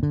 各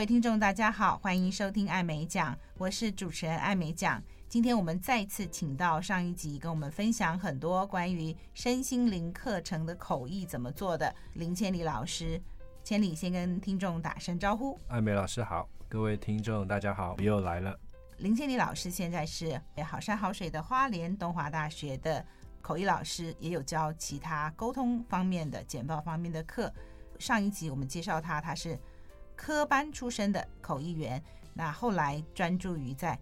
位听众，大家好，欢迎收听艾美讲，我是主持人艾美讲。今天我们再次请到上一集跟我们分享很多关于身心灵课程的口译怎么做的林千里老师。千里先跟听众打声招呼。艾美老师好，各位听众大家好，我又来了。林千里老师现在是好山好水的花莲东华大学的口译老师，也有教其他沟通方面的、简报方面的课。上一集我们介绍他，他是。科班出身的口译员，那后来专注于在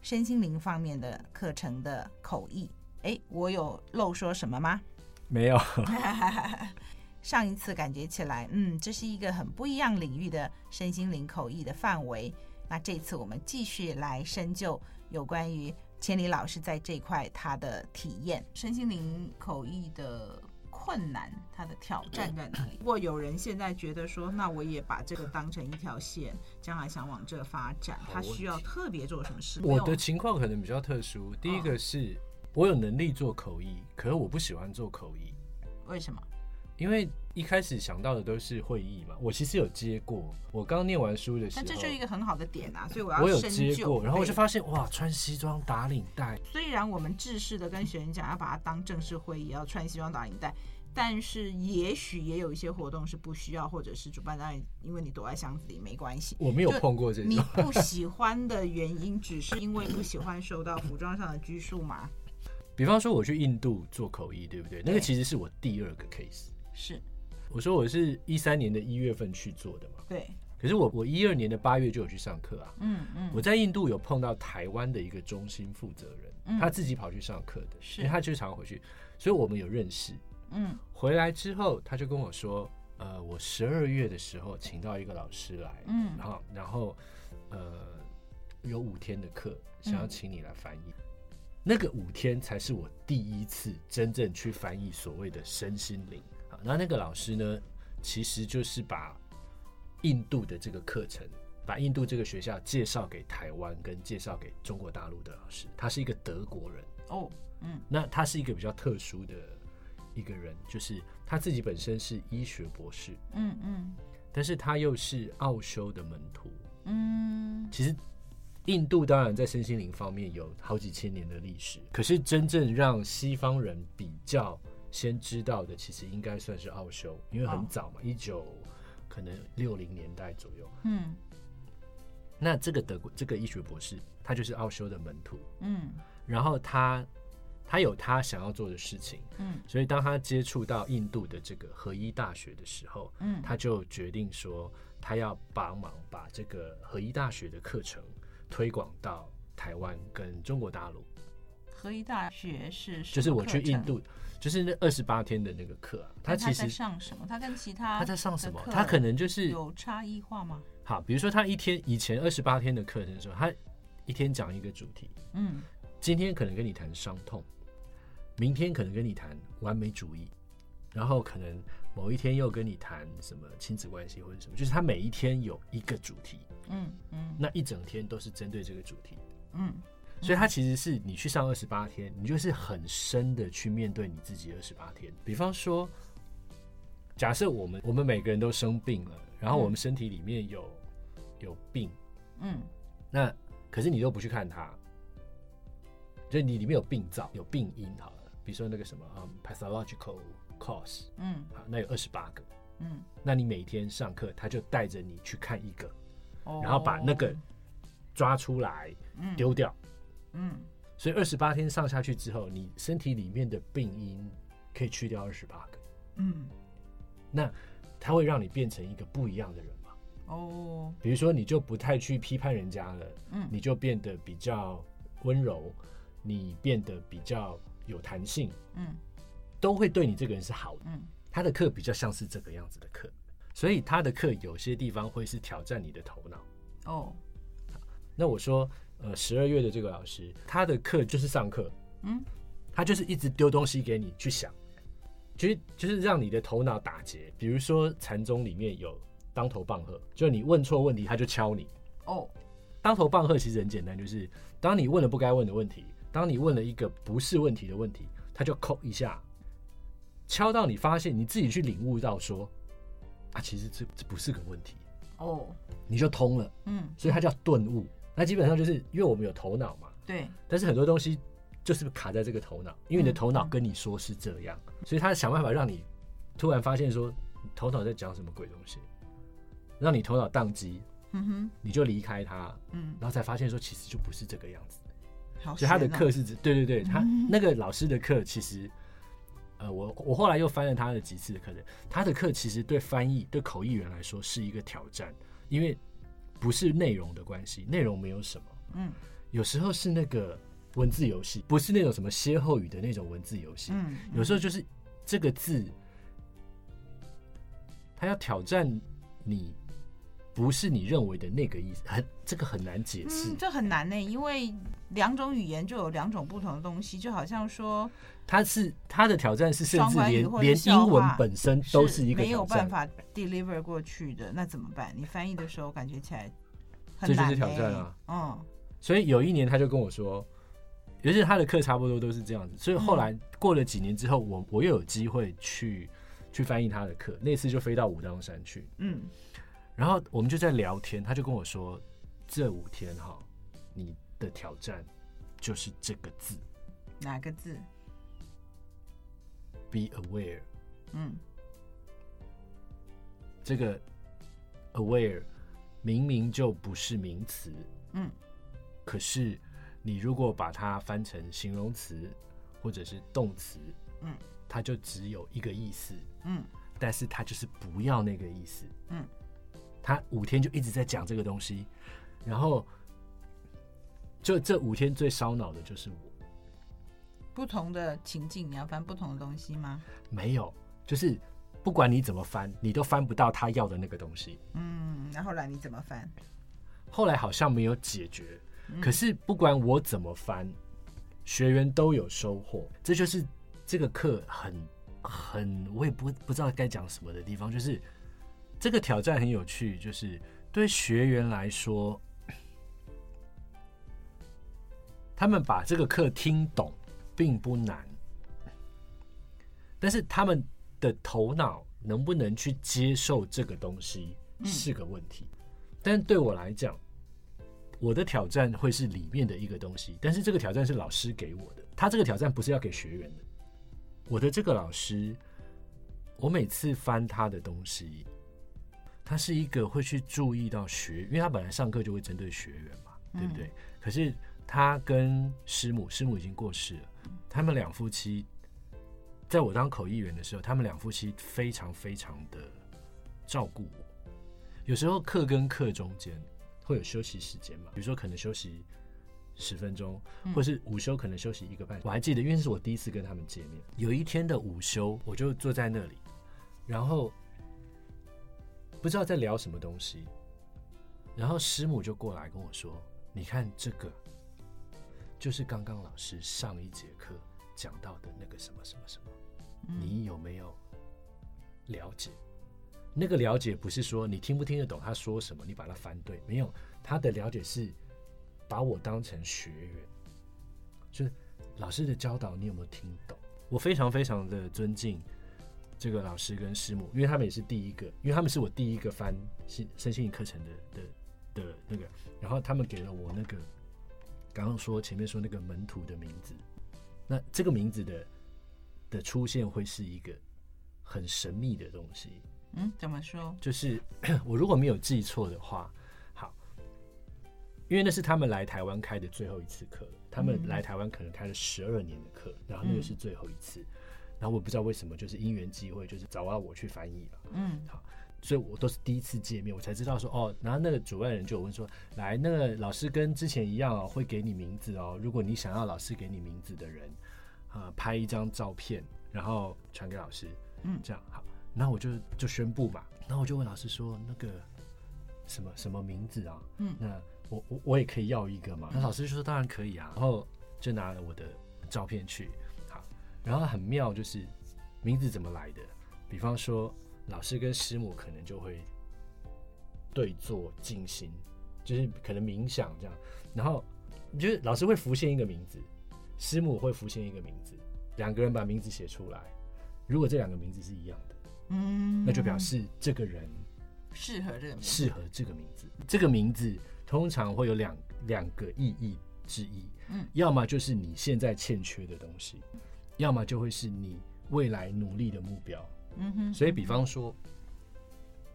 身心灵方面的课程的口译。哎，我有漏说什么吗？没有。上一次感觉起来，嗯，这是一个很不一样领域的身心灵口译的范围。那这次我们继续来深究有关于千里老师在这一块他的体验，身心灵口译的。困难，他的挑战在哪里？如果有人现在觉得说，那我也把这个当成一条线，将来想往这发展，他需要特别做什么事？我的情况可能比较特殊。第一个是我有能力做口译，可是我不喜欢做口译。为什么？因为一开始想到的都是会议嘛。我其实有接过，我刚念完书的时候，那这就是一个很好的点啊。所以我要我有接过，然后我就发现哇，穿西装打领带。虽然我们制式的跟学员讲要把它当正式会议，要穿西装打领带。但是也许也有一些活动是不需要，或者是主办单位因为你躲在箱子里没关系。我没有碰过这种。你不喜欢的原因只是因为不喜欢受到服装上的拘束吗？比方说我去印度做口译，对不对？那个其实是我第二个 case。是，我说我是一三年的一月份去做的嘛。对。可是我我一二年的八月就有去上课啊。嗯嗯。我在印度有碰到台湾的一个中心负责人，他自己跑去上课的，因为他就常回去，所以我们有认识。嗯，回来之后，他就跟我说，呃，我十二月的时候请到一个老师来，嗯，然后，然后，呃，有五天的课，想要请你来翻译。嗯、那个五天才是我第一次真正去翻译所谓的身心灵。好，那那个老师呢，其实就是把印度的这个课程，把印度这个学校介绍给台湾，跟介绍给中国大陆的老师。他是一个德国人哦，嗯，那他是一个比较特殊的。一个人就是他自己本身是医学博士，嗯嗯，但是他又是奥修的门徒，嗯，其实印度当然在身心灵方面有好几千年的历史，可是真正让西方人比较先知道的，其实应该算是奥修，因为很早嘛，一九可能六零年代左右，嗯，那这个德国这个医学博士，他就是奥修的门徒，嗯，然后他。他有他想要做的事情，嗯，所以当他接触到印度的这个合一大学的时候，嗯，他就决定说，他要帮忙把这个合一大学的课程推广到台湾跟中国大陆。合一大学是就是我去印度，就是那二十八天的那个课啊。他其实在上什么？他跟其他他在上什么？他可能就是有差异化吗？好，比如说他一天以前二十八天的课程的时候，他一天讲一个主题，嗯，今天可能跟你谈伤痛。明天可能跟你谈完美主义，然后可能某一天又跟你谈什么亲子关系或者什么，就是他每一天有一个主题，嗯嗯，那一整天都是针对这个主题，嗯，所以他其实是你去上二十八天，你就是很深的去面对你自己二十八天。比方说，假设我们我们每个人都生病了，然后我们身体里面有有病，嗯，那可是你都不去看它，就你里面有病灶有病因，好了。比如说那个什么啊、um,，pathological cause，嗯，好，那有二十八个，嗯，那你每天上课，他就带着你去看一个，哦，然后把那个抓出来，丢掉，嗯，所以二十八天上下去之后，你身体里面的病因可以去掉二十八个，嗯，那它会让你变成一个不一样的人嘛？哦，比如说你就不太去批判人家了，嗯，你就变得比较温柔，你变得比较。有弹性，嗯，都会对你这个人是好的。嗯，他的课比较像是这个样子的课，所以他的课有些地方会是挑战你的头脑。哦，那我说，呃，十二月的这个老师，他的课就是上课，嗯，他就是一直丢东西给你去想，其实就是让你的头脑打结。比如说禅宗里面有当头棒喝，就你问错问题，他就敲你。哦，当头棒喝其实很简单，就是当你问了不该问的问题，当你问了一个不是问题的问题，他就扣一下，敲到你发现你自己去领悟到说，啊，其实这这不是个问题哦，你就通了，嗯，所以它叫顿悟。那基本上就是因为我们有头脑嘛，对，但是很多东西就是卡在这个头脑，因为你的头脑跟你说是这样，所以他想办法让你突然发现说，头脑在讲什么鬼东西，让你头脑宕机。嗯哼，你就离开他，嗯，然后才发现说其实就不是这个样子，好，所以他的课是指，对对对，他那个老师的课其实，呃，我我后来又翻了他的几次的课程，他的课其实对翻译对口译员来说是一个挑战，因为不是内容的关系，内容没有什么，嗯，有时候是那个文字游戏，不是那种什么歇后语的那种文字游戏，嗯，有时候就是这个字，他要挑战你。不是你认为的那个意思，很这个很难解释，嗯，这很难呢，因为两种语言就有两种不同的东西，就好像说，它是他的挑战是甚至连连英文本身都是一个没有办法 deliver 过去的，那怎么办？你翻译的时候感觉起来很难，这就是挑战啊，嗯，所以有一年他就跟我说，尤其是他的课差不多都是这样子，所以后来过了几年之后，我我又有机会去去翻译他的课，那次就飞到武当山去，嗯。然后我们就在聊天，他就跟我说：“这五天哈，你的挑战就是这个字，哪个字？Be aware。嗯，这个 aware 明明就不是名词，嗯，可是你如果把它翻成形容词或者是动词，嗯，它就只有一个意思，嗯，但是它就是不要那个意思，嗯。”他五天就一直在讲这个东西，然后就这五天最烧脑的就是我。不同的情境，你要翻不同的东西吗？没有，就是不管你怎么翻，你都翻不到他要的那个东西。嗯，那后来你怎么翻？后来好像没有解决，可是不管我怎么翻，学员都有收获。这就是这个课很很，我也不不知道该讲什么的地方，就是。这个挑战很有趣，就是对学员来说，他们把这个课听懂并不难，但是他们的头脑能不能去接受这个东西是个问题。但对我来讲，我的挑战会是里面的一个东西，但是这个挑战是老师给我的，他这个挑战不是要给学员的。我的这个老师，我每次翻他的东西。他是一个会去注意到学，因为他本来上课就会针对学员嘛，对不对？嗯、可是他跟师母，师母已经过世了，他们两夫妻，在我当口译员的时候，他们两夫妻非常非常的照顾我。有时候课跟课中间会有休息时间嘛，比如说可能休息十分钟，或是午休可能休息一个半。我还记得，因为是我第一次跟他们见面，有一天的午休，我就坐在那里，然后。不知道在聊什么东西，然后师母就过来跟我说：“你看这个，就是刚刚老师上一节课讲到的那个什么什么什么，你有没有了解？那个了解不是说你听不听得懂他说什么，你把它翻对，没有，他的了解是把我当成学员，就是老师的教导，你有没有听懂？我非常非常的尊敬。”这个老师跟师母，因为他们也是第一个，因为他们是我第一个翻新身心灵课程的的的那个，然后他们给了我那个刚刚说前面说那个门徒的名字，那这个名字的的出现会是一个很神秘的东西。嗯，怎么说？就是 我如果没有记错的话，好，因为那是他们来台湾开的最后一次课，他们来台湾可能开了十二年的课，然后那个是最后一次。嗯然后我不知道为什么，就是因缘机会，就是找到我去翻译了。嗯，好，所以我都是第一次见面，我才知道说哦。然后那个主办人就有问说：“来，那个老师跟之前一样哦，会给你名字哦。如果你想要老师给你名字的人，啊、呃，拍一张照片，然后传给老师。嗯，这样好。那我就就宣布嘛。然后我就问老师说：那个什么什么名字啊？嗯，那我我我也可以要一个嘛？那老师就说：当然可以啊。然后就拿了我的照片去。好然后很妙，就是名字怎么来的？比方说，老师跟师母可能就会对坐静心，就是可能冥想这样，然后就是老师会浮现一个名字，师母会浮现一个名字，两个人把名字写出来，如果这两个名字是一样的，嗯，那就表示这个人适合这个名字，适合这个名字。这个名字通常会有两两个意义之一，嗯，要么就是你现在欠缺的东西，要么就会是你未来努力的目标。嗯哼，所以比方说。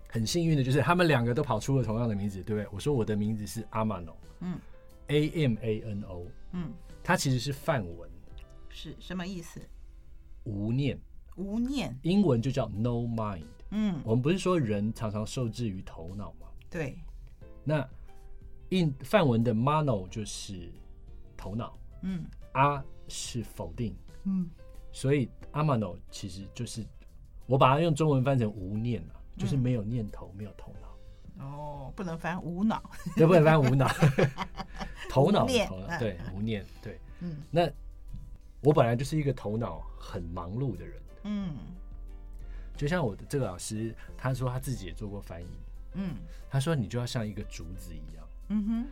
很幸运的就是他们两个都跑出了同样的名字，对不对？我说我的名字是 Amano，嗯，A M A N O，嗯，它其实是梵文，是什么意思？无念，无念，英文就叫 No Mind。嗯，我们不是说人常常受制于头脑吗？对。那印梵文的 Mano 就是头脑，嗯，阿是否定，嗯，所以阿 mano 其实就是我把它用中文翻成无念啊。就是没有念头，没有头脑。哦，不能翻无脑，对，不能翻无脑。头脑，头脑，对，无念，对。嗯，那我本来就是一个头脑很忙碌的人。嗯，就像我的这个老师，他说他自己也做过翻译。嗯，他说你就要像一个竹子一样。嗯哼，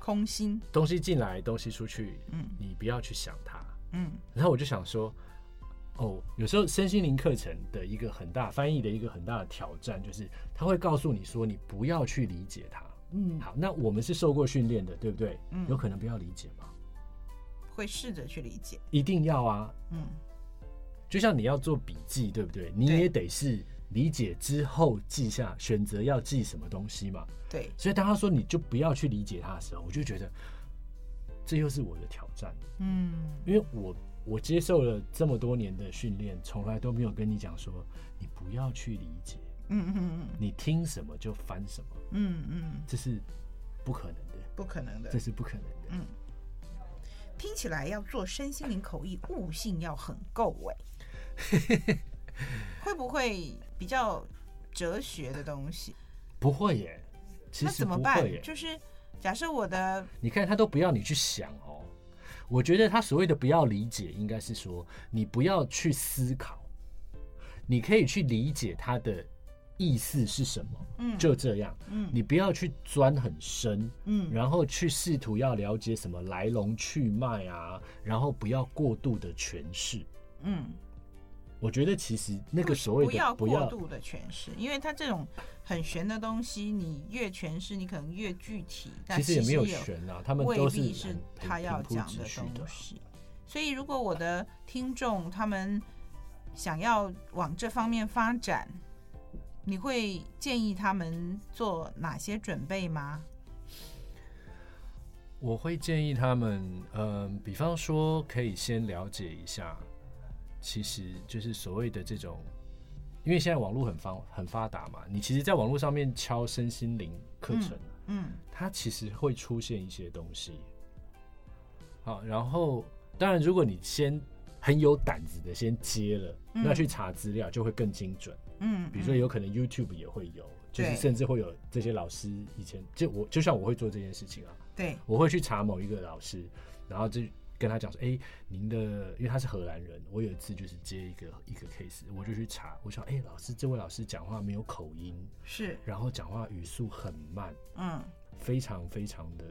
空心，东西进来，东西出去。嗯，你不要去想它。嗯，然后我就想说。哦，有时候身心灵课程的一个很大翻译的一个很大的挑战，就是他会告诉你说，你不要去理解它。嗯，好，那我们是受过训练的，对不对？嗯，有可能不要理解吗？会试着去理解，一定要啊。嗯，就像你要做笔记，对不对？你也得是理解之后记下，选择要记什么东西嘛。对，所以当他说你就不要去理解它的时候，我就觉得这又是我的挑战。嗯，因为我。我接受了这么多年的训练，从来都没有跟你讲说，你不要去理解，嗯嗯嗯，你听什么就翻什么，嗯嗯，这是不可能的，不可能的，这是不可能的，嗯。听起来要做身心灵口译，悟性要很够哎，会不会比较哲学的东西？不会耶，其实那怎么办？就是假设我的，你看他都不要你去想哦。我觉得他所谓的不要理解，应该是说你不要去思考，你可以去理解他的意思是什么，嗯，就这样，嗯，你不要去钻很深，嗯，然后去试图要了解什么来龙去脉啊，然后不要过度的诠释，嗯。我觉得其实那个所谓的不要过度的诠释，因为它这种很玄的东西，你越诠释，你可能越具体。其实也没有玄啊，他们都是未必是他要讲的东西。所以，如果我的听众他们想要往这方面发展，你会建议他们做哪些准备吗？我会建议他们，嗯、呃，比方说可以先了解一下。其实就是所谓的这种，因为现在网络很方很发达嘛，你其实，在网络上面敲身心灵课程，嗯，嗯，它其实会出现一些东西。好，然后当然，如果你先很有胆子的先接了，嗯，那去查资料就会更精准。嗯，比如说有可能 YouTube 也会有，就是甚至会有这些老师以前就我就像我会做这件事情啊，对，我会去查某一个老师，然后就。跟他讲说，哎、欸，您的，因为他是荷兰人，我有一次就是接一个一个 case，我就去查，我想，哎、欸，老师，这位老师讲话没有口音，是，然后讲话语速很慢，嗯，非常非常的，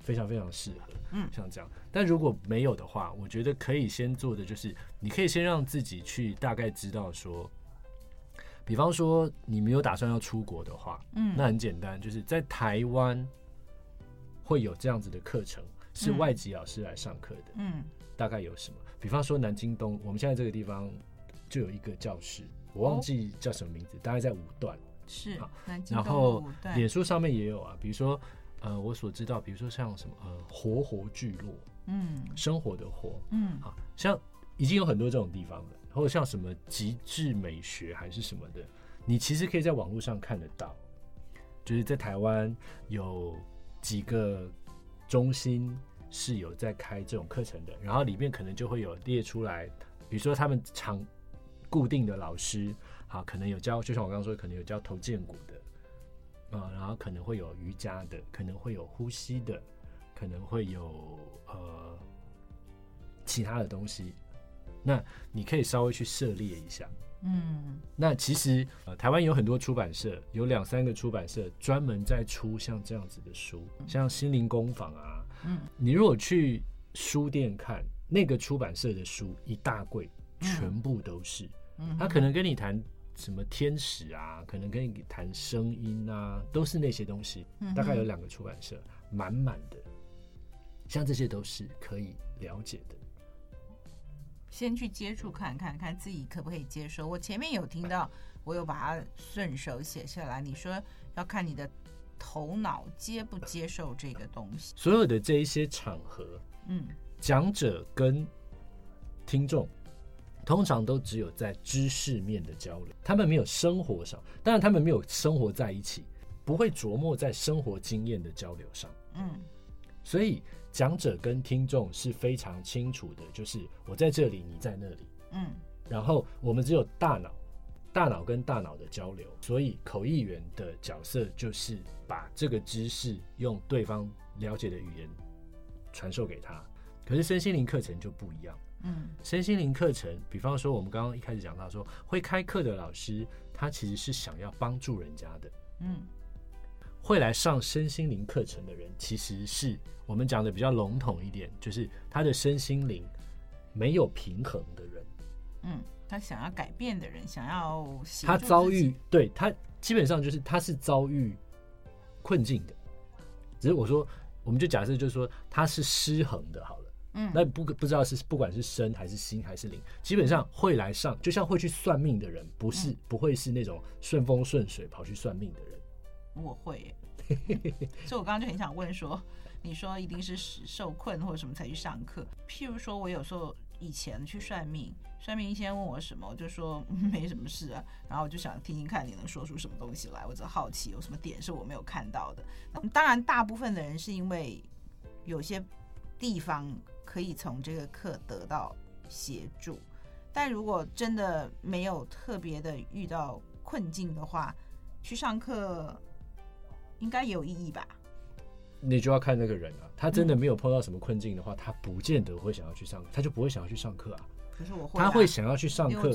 非常非常适合，嗯，像这样。但如果没有的话，我觉得可以先做的就是，你可以先让自己去大概知道说，比方说你没有打算要出国的话，嗯，那很简单，就是在台湾会有这样子的课程。是外籍老师来上课的，嗯，大概有什么？比方说南京东，我们现在这个地方就有一个教室，我忘记叫什么名字，大概在五段，是啊。然后脸书上面也有啊，比如说呃，我所知道，比如说像什么呃，活活聚落，嗯，生活的活，嗯，好像已经有很多这种地方了，或者像什么极致美学还是什么的，你其实可以在网络上看得到，就是在台湾有几个。中心是有在开这种课程的，然后里面可能就会有列出来，比如说他们常固定的老师，好，可能有教，就像我刚刚说，可能有教头荐骨的，啊，然后可能会有瑜伽的，可能会有呼吸的，可能会有呃其他的东西，那你可以稍微去涉猎一下，嗯，那其实呃，台湾有很多出版社，有两三个出版社专门在出像这样子的书，像心灵工坊啊。嗯，你如果去书店看那个出版社的书，一大柜全部都是。嗯，他可能跟你谈什么天使啊，可能跟你谈声音啊，都是那些东西。大概有两个出版社，满满的，像这些都是可以了解的。先去接触看看看自己可不可以接受。我前面有听到，我有把它顺手写下来。你说要看你的头脑接不接受这个东西。所有的这一些场合，嗯，讲者跟听众通常都只有在知识面的交流，他们没有生活上，当然他们没有生活在一起，不会琢磨在生活经验的交流上。嗯，所以。讲者跟听众是非常清楚的，就是我在这里，你在那里，嗯，然后我们只有大脑，大脑跟大脑的交流，所以口译员的角色就是把这个知识用对方了解的语言传授给他。可是身心灵课程就不一样，嗯，身心灵课程，比方说我们刚刚一开始讲到说，会开课的老师，他其实是想要帮助人家的，嗯。会来上身心灵课程的人，其实是我们讲的比较笼统一点，就是他的身心灵没有平衡的人。嗯，他想要改变的人，想要他遭遇，对，他基本上就是他是遭遇困境的。只是我说，我们就假设就是说他是失衡的，好了。嗯，那不不知道是不管是身还是心还是灵，基本上会来上，就像会去算命的人，不是不会是那种顺风顺水跑去算命的人。我会，所以我刚刚就很想问说，你说一定是受困或者什么才去上课？譬如说，我有时候以前去算命，算命先问我什么，我就说 没什么事啊，然后我就想听听看你能说出什么东西来，我只好奇有什么点是我没有看到的。当然，大部分的人是因为有些地方可以从这个课得到协助，但如果真的没有特别的遇到困境的话，去上课。应该也有意义吧？你就要看那个人啊，他真的没有碰到什么困境的话，嗯、他不见得会想要去上，他就不会想要去上课啊。可是我会、啊，他会想要去上课，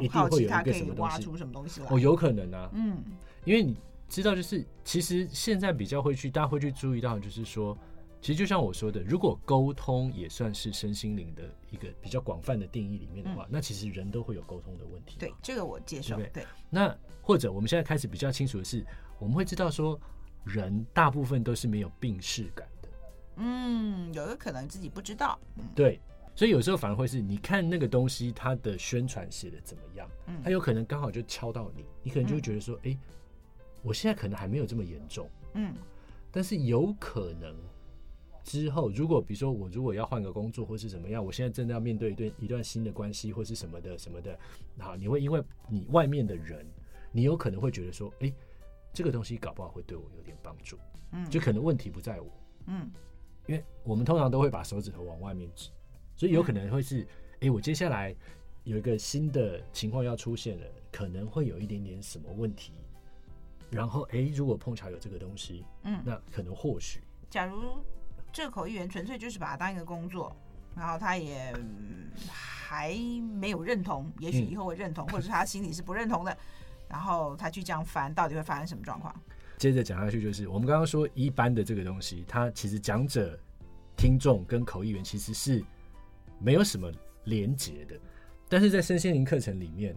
一定会有一个什么东西，挖出什么东西来。哦，有可能啊，嗯，因为你知道，就是其实现在比较会去，大家会去注意到，就是说，其实就像我说的，如果沟通也算是身心灵的一个比较广泛的定义里面的话，嗯、那其实人都会有沟通的问题。对，这个我接受。对，对，那或者我们现在开始比较清楚的是，我们会知道说。人大部分都是没有病视感的，嗯，有的可能自己不知道，嗯，对，所以有时候反而会是你看那个东西，它的宣传写的怎么样，嗯，它有可能刚好就敲到你，你可能就会觉得说，哎、嗯。欸，我现在可能还没有这么严重，嗯，但是有可能之后，如果比如说我如果要换个工作或是怎么样，我现在真的要面对一段一段新的关系或是什么的什么的，好，你会因为你外面的人，你有可能会觉得说，哎、欸。这个东西搞不好会对我有点帮助，嗯，就可能问题不在我，嗯，因为我们通常都会把手指头往外面指，所以有可能会是，哎、嗯，我接下来有一个新的情况要出现了，可能会有一点点什么问题，然后，哎，如果碰巧有这个东西，嗯，那可能或许，假如这口译员纯粹就是把它当一个工作，然后他也还没有认同，也许以后会认同，嗯、或者是他心里是不认同的。然后他去这样翻，到底会发生什么状况？接着讲下去就是，我们刚刚说一般的这个东西，它其实讲者、听众跟口译员其实是没有什么连结的。但是在身心灵课程里面，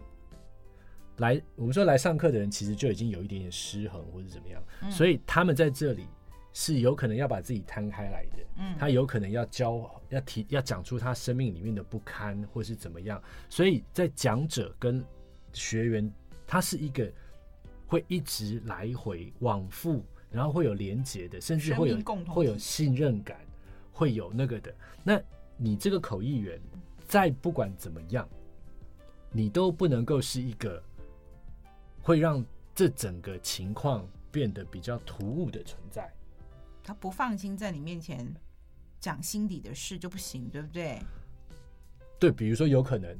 来我们说来上课的人，其实就已经有一点点失衡或者怎么样，嗯、所以他们在这里是有可能要把自己摊开来的。嗯，他有可能要教、要提、要讲出他生命里面的不堪或是怎么样。所以在讲者跟学员。它是一个会一直来回往复，然后会有连接的，甚至会有会有信任感，会有那个的。那你这个口译员，再不管怎么样，你都不能够是一个会让这整个情况变得比较突兀的存在。他不放心在你面前讲心底的事就不行，对不对？对，比如说有可能。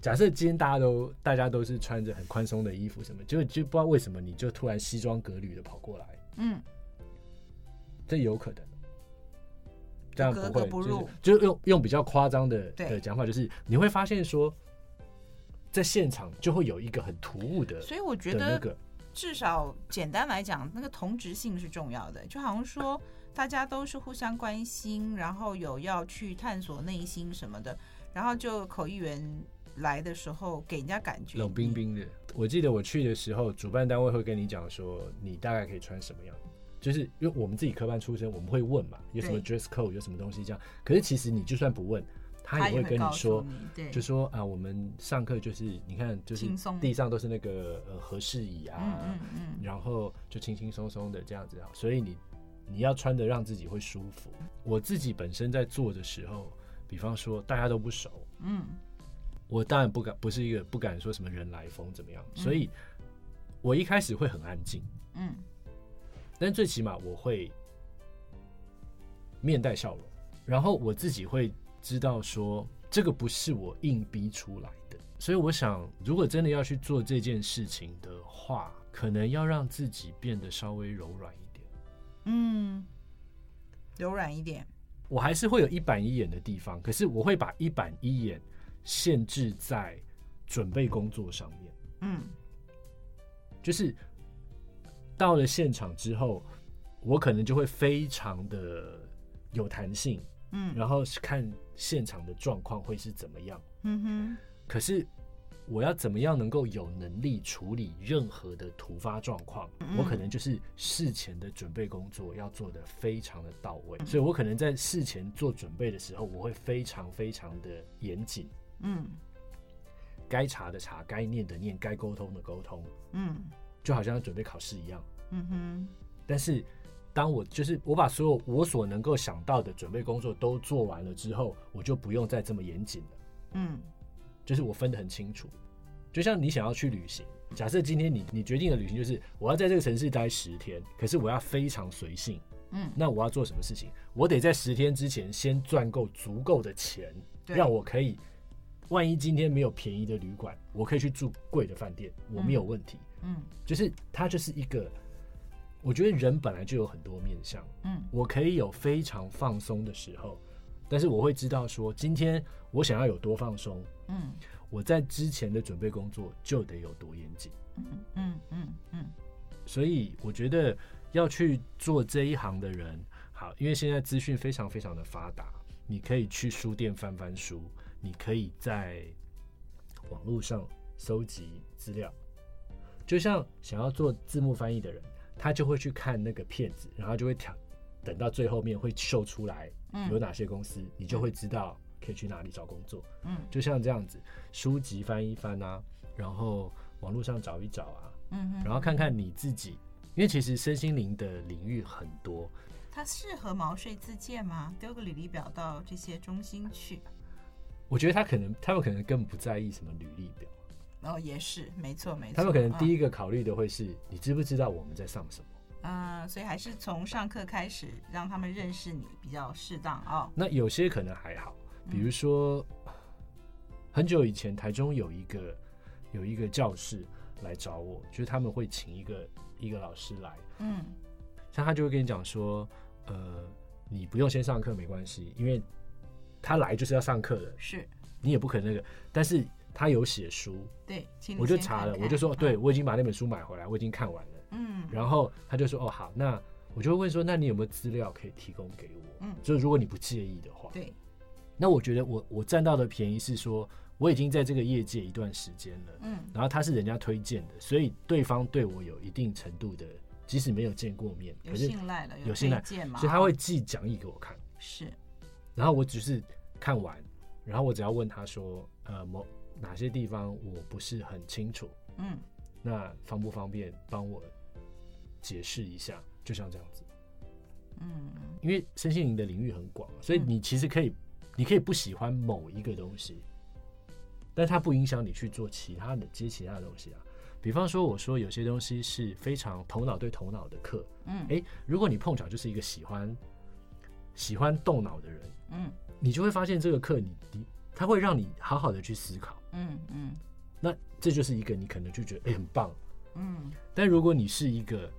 假设今天大家都大家都是穿着很宽松的衣服，什么就就不知道为什么你就突然西装革履的跑过来，嗯，这有可能，这样不会，格格不入，就是就用用比较夸张的的讲法，就是你会发现说，在现场就会有一个很突兀的，所以我觉得那个。至少简单来讲，那个同质性是重要的，就好像说大家都是互相关心，然后有要去探索内心什么的，然后就口译员来的时候给人家感觉冷冰冰的。我记得我去的时候，主办单位会跟你讲说，你大概可以穿什么样，就是因为我们自己科班出身，我们会问嘛，有什么 dress code，有什么东西这样。可是其实你就算不问。他也会跟你说，你就说啊，我们上课就是你看，就是地上都是那个呃和室椅啊，嗯嗯嗯，然后就轻轻松松的这样子啊，所以你你要穿的让自己会舒服。我自己本身在做的时候，比方说大家都不熟，嗯，我当然不敢，不是一个不敢说什么人来疯怎么样，所以我一开始会很安静，嗯，但最起码我会面带笑容，然后我自己会。知道说这个不是我硬逼出来的，所以我想，如果真的要去做这件事情的话，可能要让自己变得稍微柔软一点。嗯，柔软一点。我还是会有一板一眼的地方，可是我会把一板一眼限制在准备工作上面。嗯，就是到了现场之后，我可能就会非常的有弹性。嗯，然后是看现场的状况会是怎么样。嗯哼。可是我要怎么样能够有能力处理任何的突发状况？嗯。我可能就是事前的准备工作要做得非常的到位。所以我可能在事前做准备的时候，我会非常非常的严谨。嗯。该查的查，该念的念，该沟通的沟通。嗯。就好像要准备考试一样。嗯哼。但是。当我就是我把所有我所能够想到的准备工作都做完了之后，我就不用再这么严谨了。嗯，就是我分得很清楚。就像你想要去旅行，假设今天你你决定的旅行就是我要在这个城市待十天，可是我要非常随性。嗯，那我要做什么事情？我得在十天之前先赚够足够的钱，让我可以，万一今天没有便宜的旅馆，我可以去住贵的饭店，我没有问题。嗯，就是它就是一个。我觉得人本来就有很多面相，嗯，我可以有非常放松的时候，但是我会知道说，今天我想要有多放松，嗯，我在之前的准备工作就得有多严谨，嗯嗯嗯嗯，所以我觉得要去做这一行的人，好，因为现在资讯非常非常的发达，你可以去书店翻翻书，你可以在网络上搜集资料，就像想要做字幕翻译的人。他就会去看那个片子，然后就会挑，等到最后面会秀出来有哪些公司，嗯、你就会知道可以去哪里找工作。嗯，就像这样子，书籍翻一翻啊，然后网络上找一找啊，嗯哼，然后看看你自己，因为其实身心灵的领域很多。它适合毛遂自荐吗？丢个履历表到这些中心去？我觉得他可能，他们可能更不在意什么履历表。哦，也是，没错，没错。他们可能第一个考虑的会是、嗯，你知不知道我们在上什么？嗯，所以还是从上课开始，让他们认识你比较适当哦。那有些可能还好，比如说、嗯、很久以前台中有一个有一个教室来找我，就是他们会请一个一个老师来，嗯，像他就会跟你讲说，呃，你不用先上课没关系，因为他来就是要上课的，是你也不可能那个，但是。他有写书，对，我就查了，我就说，对，我已经把那本书买回来，我已经看完了。嗯，然后他就说，哦，好，那我就会问说，那你有没有资料可以提供给我？嗯，就是如果你不介意的话，对。那我觉得我我占到的便宜是说，我已经在这个业界一段时间了，嗯，然后他是人家推荐的，所以对方对我有一定程度的，即使没有见过面，有信赖了，有信赖，所以他会寄讲义给我看，是。然后我只是看完，然后我只要问他说，呃，某。哪些地方我不是很清楚？嗯，那方不方便帮我解释一下？就像这样子，嗯，因为身心灵的领域很广，所以你其实可以，你可以不喜欢某一个东西，但它不影响你去做其他的接其他的东西啊。比方说，我说有些东西是非常头脑对头脑的课，嗯，诶，如果你碰巧就是一个喜欢喜欢动脑的人，嗯，你就会发现这个课你你。它会让你好好的去思考，嗯嗯，那这就是一个你可能就觉得哎、欸、很棒，嗯，但如果你是一个，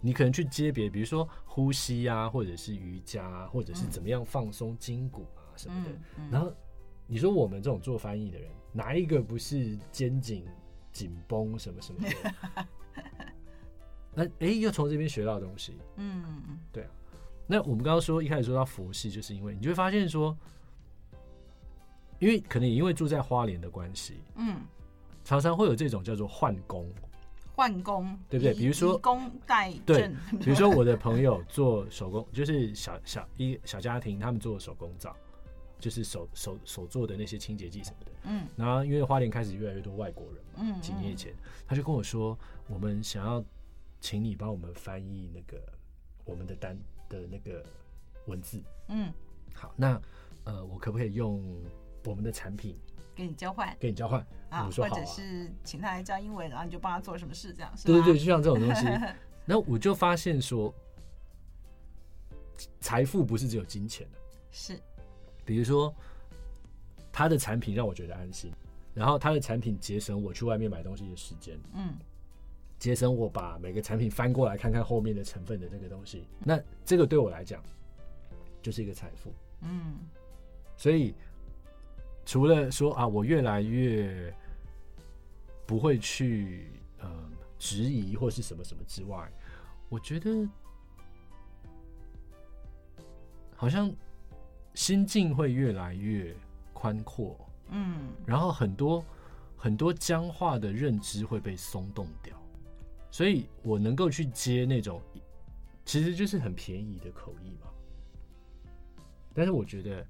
你可能去接别，比如说呼吸啊，或者是瑜伽啊，或者是怎么样放松筋骨啊什么的，然后你说我们这种做翻译的人，哪一个不是肩颈紧绷什么什么的？那哎、欸，又从这边学到东西。嗯嗯，对啊。那我们刚刚说一开始说到佛系，就是因为你就会发现说，因为可能也因为住在花莲的关系，嗯，常常会有这种叫做换工。换工，对不对？比如说工代对，比如说我的朋友做手工，就是小小一小家庭，他们做手工皂，就是手手手做的那些清洁剂什么的。嗯，然后因为花莲开始越来越多外国人嘛，嗯，几年前他就跟我说，我们想要请你帮我们翻译那个我们的单的那个文字。嗯，好，那呃，我可不可以用我们的产品？给你交换，给你交换啊，或者是请他来教英文，然后你就帮他做什么事，这样是对对对，就像这种东西。那我就发现说，财富不是只有金钱的，是。比如说，他的产品让我觉得安心，然后他的产品节省我去外面买东西的时间，嗯，节省我把每个产品翻过来看看后面的成分的这个东西，那这个对我来讲就是一个财富，嗯，所以。除了说啊，我越来越不会去呃质疑或是什么什么之外，我觉得好像心境会越来越宽阔，嗯，然后很多很多僵化的认知会被松动掉，所以我能够去接那种其实就是很便宜的口译嘛，但是我觉得。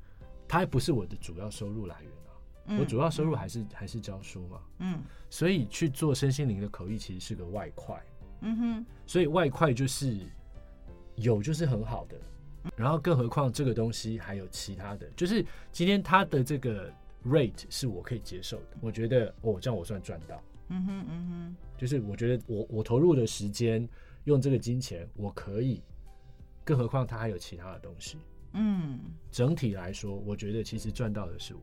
它还不是我的主要收入来源啊，嗯、我主要收入还是、嗯、还是教书嘛，嗯，所以去做身心灵的口译其实是个外快，嗯哼，所以外快就是有就是很好的，然后更何况这个东西还有其他的，就是今天它的这个 rate 是我可以接受的，我觉得哦这样我算赚到，嗯哼嗯哼，就是我觉得我我投入的时间用这个金钱我可以，更何况他还有其他的东西。嗯，整体来说，我觉得其实赚到的是我。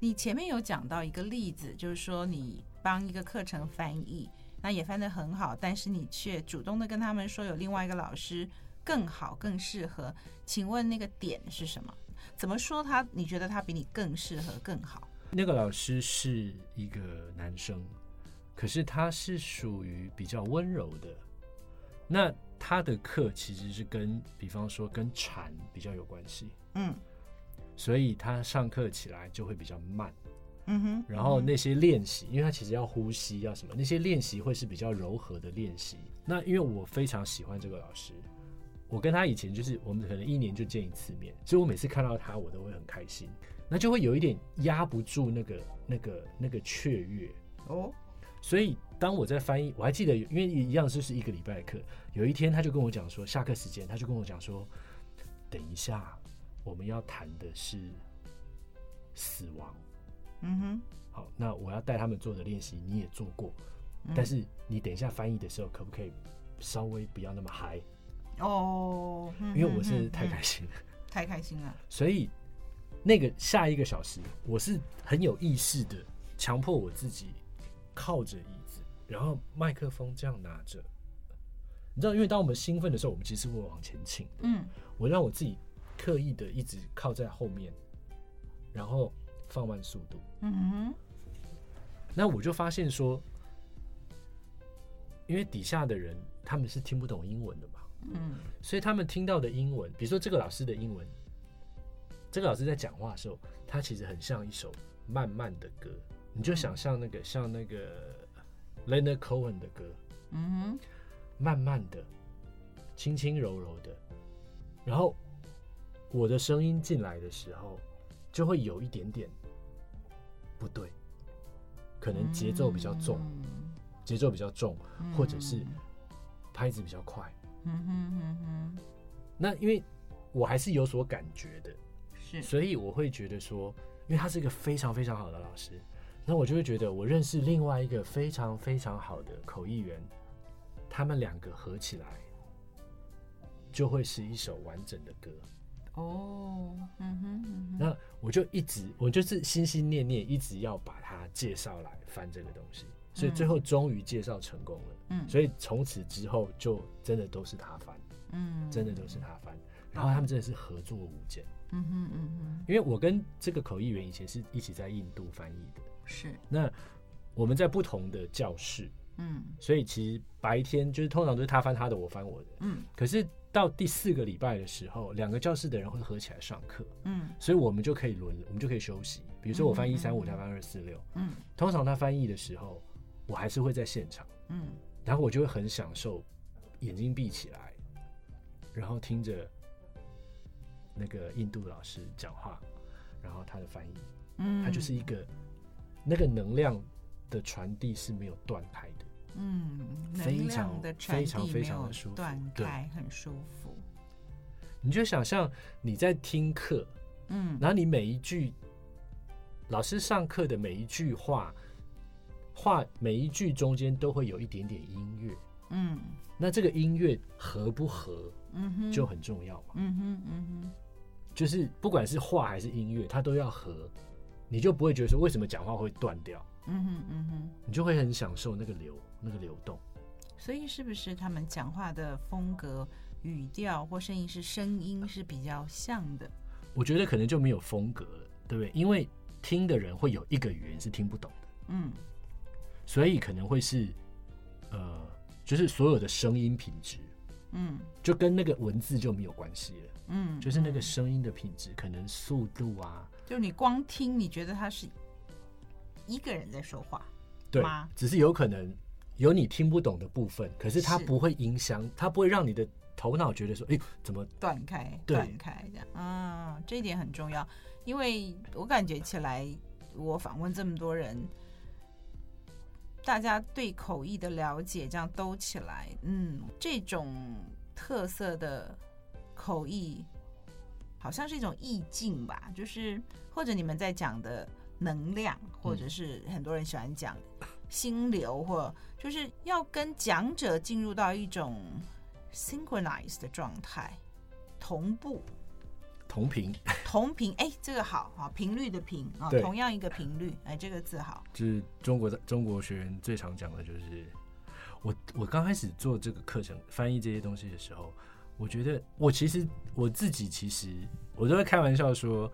你前面有讲到一个例子，就是说你帮一个课程翻译，那也翻得很好，但是你却主动的跟他们说有另外一个老师更好、更适合。请问那个点是什么？怎么说他？你觉得他比你更适合、更好？那个老师是一个男生，可是他是属于比较温柔的。那他的课其实是跟，比方说跟禅比较有关系，嗯，所以他上课起来就会比较慢，嗯哼，然后那些练习，因为他其实要呼吸要什么，那些练习会是比较柔和的练习。那因为我非常喜欢这个老师，我跟他以前就是我们可能一年就见一次面，所以我每次看到他我都会很开心，那就会有一点压不住那个那个那个雀跃。哦。所以当我在翻译，我还记得，因为一样就是一个礼拜的课。有一天他就跟我讲说，下课时间他就跟我讲说，等一下我们要谈的是死亡。嗯哼，好，那我要带他们做的练习你也做过，但是你等一下翻译的时候可不可以稍微不要那么嗨？哦，因为我是太开心了，太开心了。所以那个下一个小时，我是很有意识的强迫我自己。靠着椅子，然后麦克风这样拿着，你知道，因为当我们兴奋的时候，我们其实会往前倾。嗯，我让我自己刻意的一直靠在后面，然后放慢速度。嗯哼。那我就发现说，因为底下的人他们是听不懂英文的嘛，嗯，所以他们听到的英文，比如说这个老师的英文，这个老师在讲话的时候，他其实很像一首慢慢的歌。你就想象那个像那个 Leonard Cohen 的歌，嗯哼，慢慢的，轻轻柔柔的，然后我的声音进来的时候，就会有一点点不对，可能节奏比较重，节奏比较重，或者是拍子比较快，嗯哼哼哼。那因为我还是有所感觉的，是，所以我会觉得说，因为他是一个非常非常好的老师。那我就会觉得，我认识另外一个非常非常好的口译员，他们两个合起来，就会是一首完整的歌。哦，嗯哼，嗯哼。那我就一直，我就是心心念念，一直要把它介绍来翻这个东西，所以最后终于介绍成功了。嗯，所以从此之后就真的都是他翻，嗯，真的都是他翻。然后他们真的是合作无间。嗯哼嗯哼，因为我跟这个口译员以前是一起在印度翻译的，是。那我们在不同的教室，嗯，所以其实白天就是通常都是他翻他的，我翻我的，嗯，可是到第四个礼拜的时候，两个教室的人会合起来上课，嗯，所以我们就可以轮，我们就可以休息。比如说我翻一三五，他翻二四六，嗯，通常他翻译的时候，我还是会在现场，嗯，然后我就会很享受，眼睛闭起来，然后听着。那个印度老师讲话，然后他的翻译，嗯，他就是一个那个能量的传递是没有断开的，嗯，非常的非常非常的舒服，断开很舒服。你就想象你在听课，嗯，然后你每一句老师上课的每一句话，话每一句中间都会有一点点音乐，嗯，那这个音乐合不合，嗯哼，就很重要嘛，嗯哼，嗯哼。就是不管是话还是音乐，它都要合，你就不会觉得说为什么讲话会断掉。嗯哼嗯哼，你就会很享受那个流那个流动。所以是不是他们讲话的风格、语调或声音是声音是比较像的？我觉得可能就没有风格了，对不对？因为听的人会有一个语言是听不懂的。嗯，所以可能会是呃，就是所有的声音品质，嗯，就跟那个文字就没有关系了。嗯，就是那个声音的品质，可能速度啊，就是你光听，你觉得他是一个人在说话，对吗？只是有可能有你听不懂的部分，可是它不会影响，它不会让你的头脑觉得说，哎，怎么断开？断开这样，嗯，这一点很重要，因为我感觉起来，我访问这么多人，大家对口译的了解这样兜起来，嗯，这种特色的。口译好像是一种意境吧，就是或者你们在讲的能量，或者是很多人喜欢讲心流，或就是要跟讲者进入到一种 synchronized 的状态，同步、同频、同频。哎，这个好啊，频率的频啊，同样一个频率，哎，这个字好。就是中国的中国学员最常讲的就是，我我刚开始做这个课程翻译这些东西的时候。我觉得我其实我自己其实我都会开玩笑说，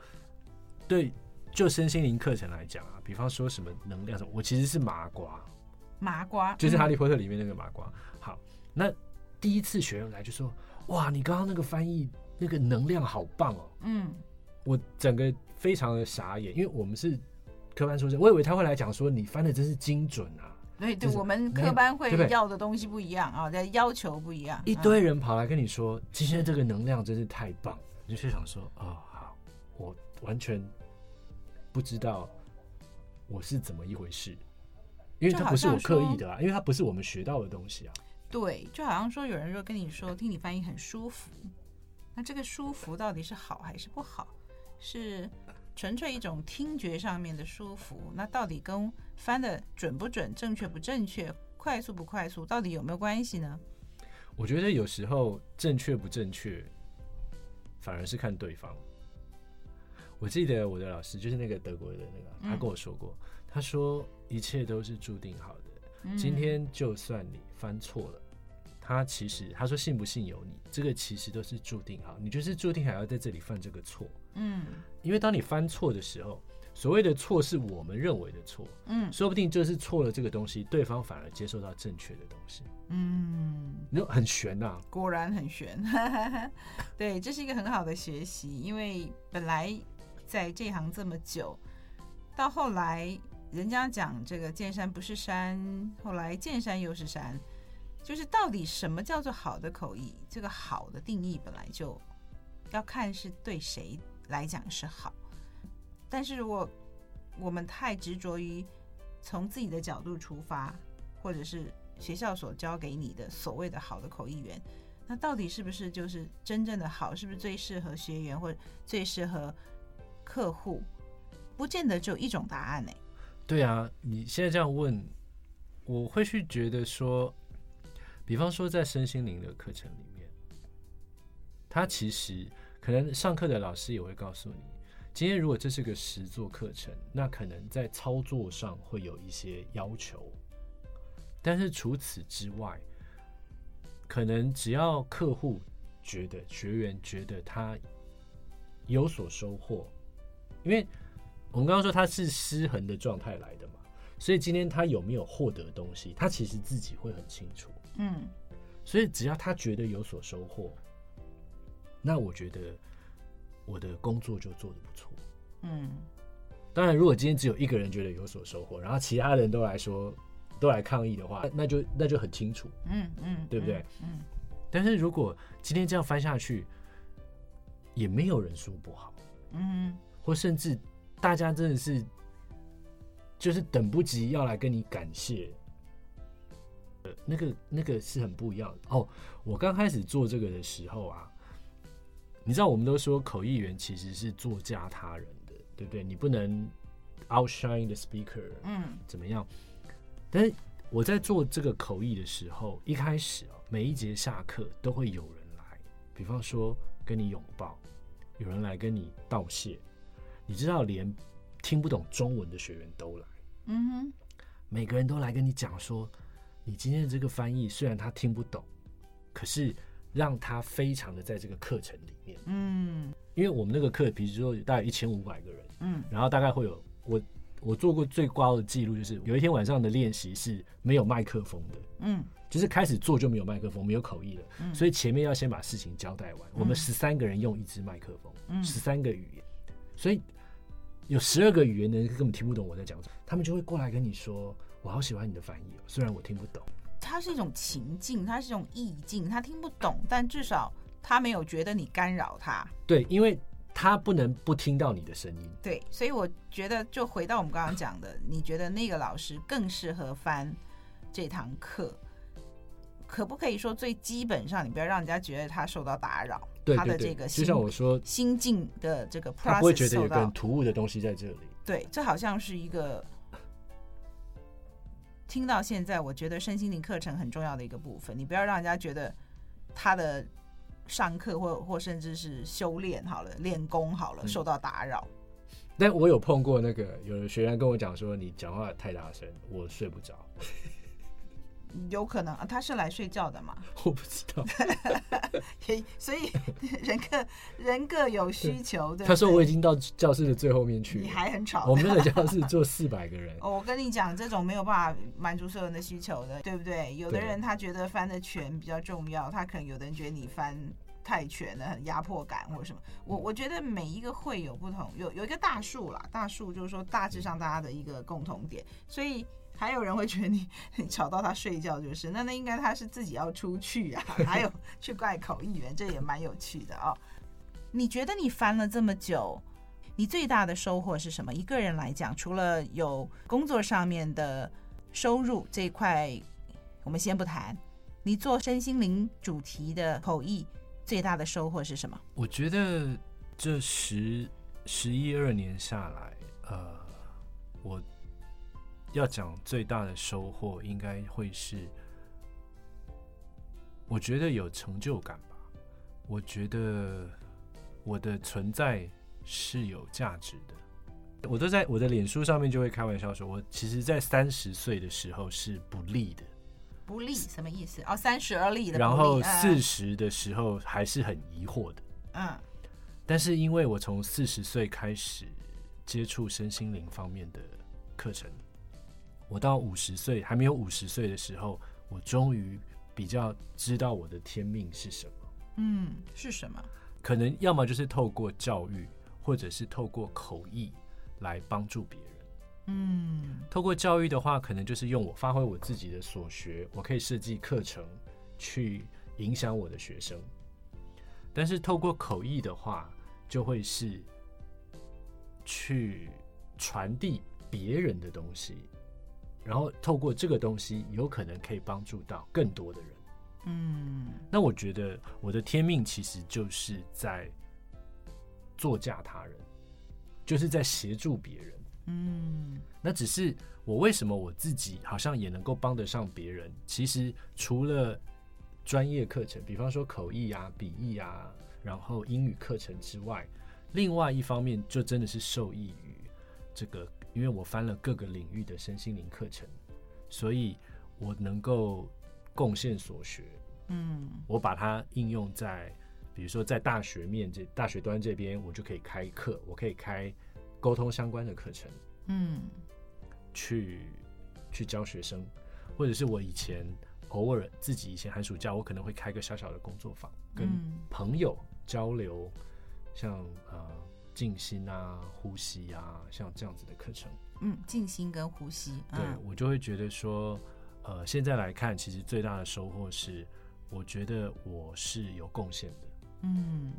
对，就身心灵课程来讲啊，比方说什么能量什么，我其实是麻瓜，麻瓜就是哈利波特里面那个麻瓜。好，那第一次学员来就说，哇，你刚刚那个翻译那个能量好棒哦，嗯，我整个非常的傻眼，因为我们是科班出身，我以为他会来讲说你翻的真是精准啊。对对，我们科班会要的东西不一样啊，在要求不一样。一堆人跑来跟你说，今天这个能量真是太棒，你就想说，哦，好，我完全不知道我是怎么一回事，因为它不是我刻意的啊，因为它不是我们学到的东西啊。对，就好像说有人说跟你说，听你翻译很舒服，那这个舒服到底是好还是不好？是？纯粹一种听觉上面的舒服，那到底跟翻的准不准、正确不正确、快速不快速，到底有没有关系呢？我觉得有时候正确不正确，反而是看对方。我记得我的老师就是那个德国的那个，他跟我说过，他说一切都是注定好的，今天就算你翻错了。他其实他说信不信由你，这个其实都是注定好，你就是注定还要在这里犯这个错。嗯，因为当你犯错的时候，所谓的错是我们认为的错，嗯，说不定就是错了这个东西，对方反而接受到正确的东西。嗯，你很悬呐、啊，果然很玄。对，这是一个很好的学习，因为本来在这行这么久，到后来人家讲这个见山不是山，后来见山又是山。就是到底什么叫做好的口译？这个好的定义本来就要看是对谁来讲是好。但是如果我们太执着于从自己的角度出发，或者是学校所教给你的所谓的好的口译员，那到底是不是就是真正的好？是不是最适合学员或最适合客户？不见得只有一种答案呢。对啊，你现在这样问，我会去觉得说。比方说，在身心灵的课程里面，他其实可能上课的老师也会告诉你，今天如果这是个实作课程，那可能在操作上会有一些要求。但是除此之外，可能只要客户觉得学员觉得他有所收获，因为我们刚刚说他是失衡的状态来的嘛，所以今天他有没有获得东西，他其实自己会很清楚。嗯，所以只要他觉得有所收获，那我觉得我的工作就做的不错。嗯，当然，如果今天只有一个人觉得有所收获，然后其他人都来说都来抗议的话，那就那就很清楚。嗯嗯，对不对？嗯。但是如果今天这样翻下去，也没有人说不好。嗯，或甚至大家真的是就是等不及要来跟你感谢。呃，那个那个是很不一样的哦。我刚开始做这个的时候啊，你知道我们都说口译员其实是作嫁他人的，对不对？你不能 outshine the speaker，嗯，怎么样？但是我在做这个口译的时候，一开始哦，每一节下课都会有人来，比方说跟你拥抱，有人来跟你道谢，你知道，连听不懂中文的学员都来，嗯哼，每个人都来跟你讲说。你今天的这个翻译虽然他听不懂，可是让他非常的在这个课程里面，嗯，因为我们那个课，比如说大概一千五百个人，嗯，然后大概会有我我做过最高的记录，就是有一天晚上的练习是没有麦克风的，嗯，就是开始做就没有麦克风，没有口译了，嗯，所以前面要先把事情交代完。我们十三个人用一支麦克风，嗯，十三个语言，所以有十二个语言的人根本听不懂我在讲什么，他们就会过来跟你说。我好喜欢你的翻译，虽然我听不懂。它是一种情境，它是一种意境，他听不懂，但至少他没有觉得你干扰他。对，因为他不能不听到你的声音。对，所以我觉得，就回到我们刚刚讲的，你觉得那个老师更适合翻这堂课？可不可以说最基本上，你不要让人家觉得他受到打扰？对，他的这个就像我说，心境的这个 process，他不会觉得有个突兀的东西在这里。对，这好像是一个。听到现在，我觉得身心灵课程很重要的一个部分，你不要让人家觉得他的上课或或甚至是修炼好了、练功好了受到打扰。嗯。但我有碰过那个有的学员跟我讲说，你讲话太大声，我睡不着。有可能啊，他是来睡觉的嘛？我不知道。所以 人各人各有需求，对，他说我已经到教室的最后面去了，你还很吵。我们那个教室坐四百个人。哦，我跟你讲，这种没有办法满足所有人的需求的，对不对？有的人他觉得翻的全比较重要，他可能有的人觉得你翻太全了，很压迫感或者什么。我我觉得每一个会有不同，有有一个大数啦，大数就是说大致上大家的一个共同点，所以。还有人会觉得你你吵到他睡觉，就是那那应该他是自己要出去啊，还有去怪口译员，这也蛮有趣的哦。你觉得你翻了这么久，你最大的收获是什么？一个人来讲，除了有工作上面的收入这一块，我们先不谈。你做身心灵主题的口译，最大的收获是什么？我觉得这十十一二年下来，呃，我。要讲最大的收获，应该会是，我觉得有成就感吧。我觉得我的存在是有价值的。我都在我的脸书上面就会开玩笑说，我其实，在三十岁的时候是不利的。不利什么意思？哦，三十而立的。然后四十的时候还是很疑惑的。嗯。但是因为我从四十岁开始接触身心灵方面的课程。我到五十岁还没有五十岁的时候，我终于比较知道我的天命是什么。嗯，是什么？可能要么就是透过教育，或者是透过口译来帮助别人。嗯，透过教育的话，可能就是用我发挥我自己的所学，我可以设计课程去影响我的学生。但是透过口译的话，就会是去传递别人的东西。然后透过这个东西，有可能可以帮助到更多的人。嗯，那我觉得我的天命其实就是在作嫁他人，就是在协助别人。嗯，那只是我为什么我自己好像也能够帮得上别人？其实除了专业课程，比方说口译啊、笔译啊，然后英语课程之外，另外一方面就真的是受益于这个。因为我翻了各个领域的身心灵课程，所以我能够贡献所学。嗯，我把它应用在比如说在大学面这大学端这边，我就可以开课，我可以开沟通相关的课程，嗯，去去教学生，或者是我以前偶尔自己以前寒暑假，我可能会开个小小的工作坊，跟朋友交流，像呃静心啊、呼吸啊，像这样子的课程。嗯，静心跟呼吸，对，我就会觉得说，呃，现在来看，其实最大的收获是，我觉得我是有贡献的。嗯，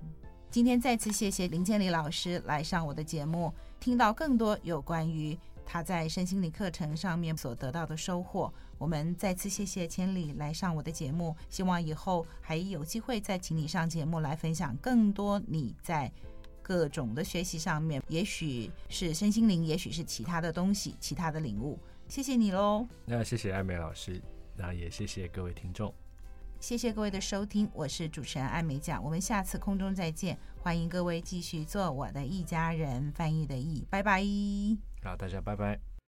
今天再次谢谢林千里老师来上我的节目，听到更多有关于他在身心灵课程上面所得到的收获。我们再次谢谢千里来上我的节目，希望以后还有机会再请你上节目来分享更多你在各种的学习上面，也许是身心灵，也许是其他的东西，其他的领悟。谢谢你喽。那谢谢艾美老师，那也谢谢各位听众。谢谢各位的收听，我是主持人艾美奖，我们下次空中再见，欢迎各位继续做我的一家人，翻译的译，拜拜。好，大家拜拜。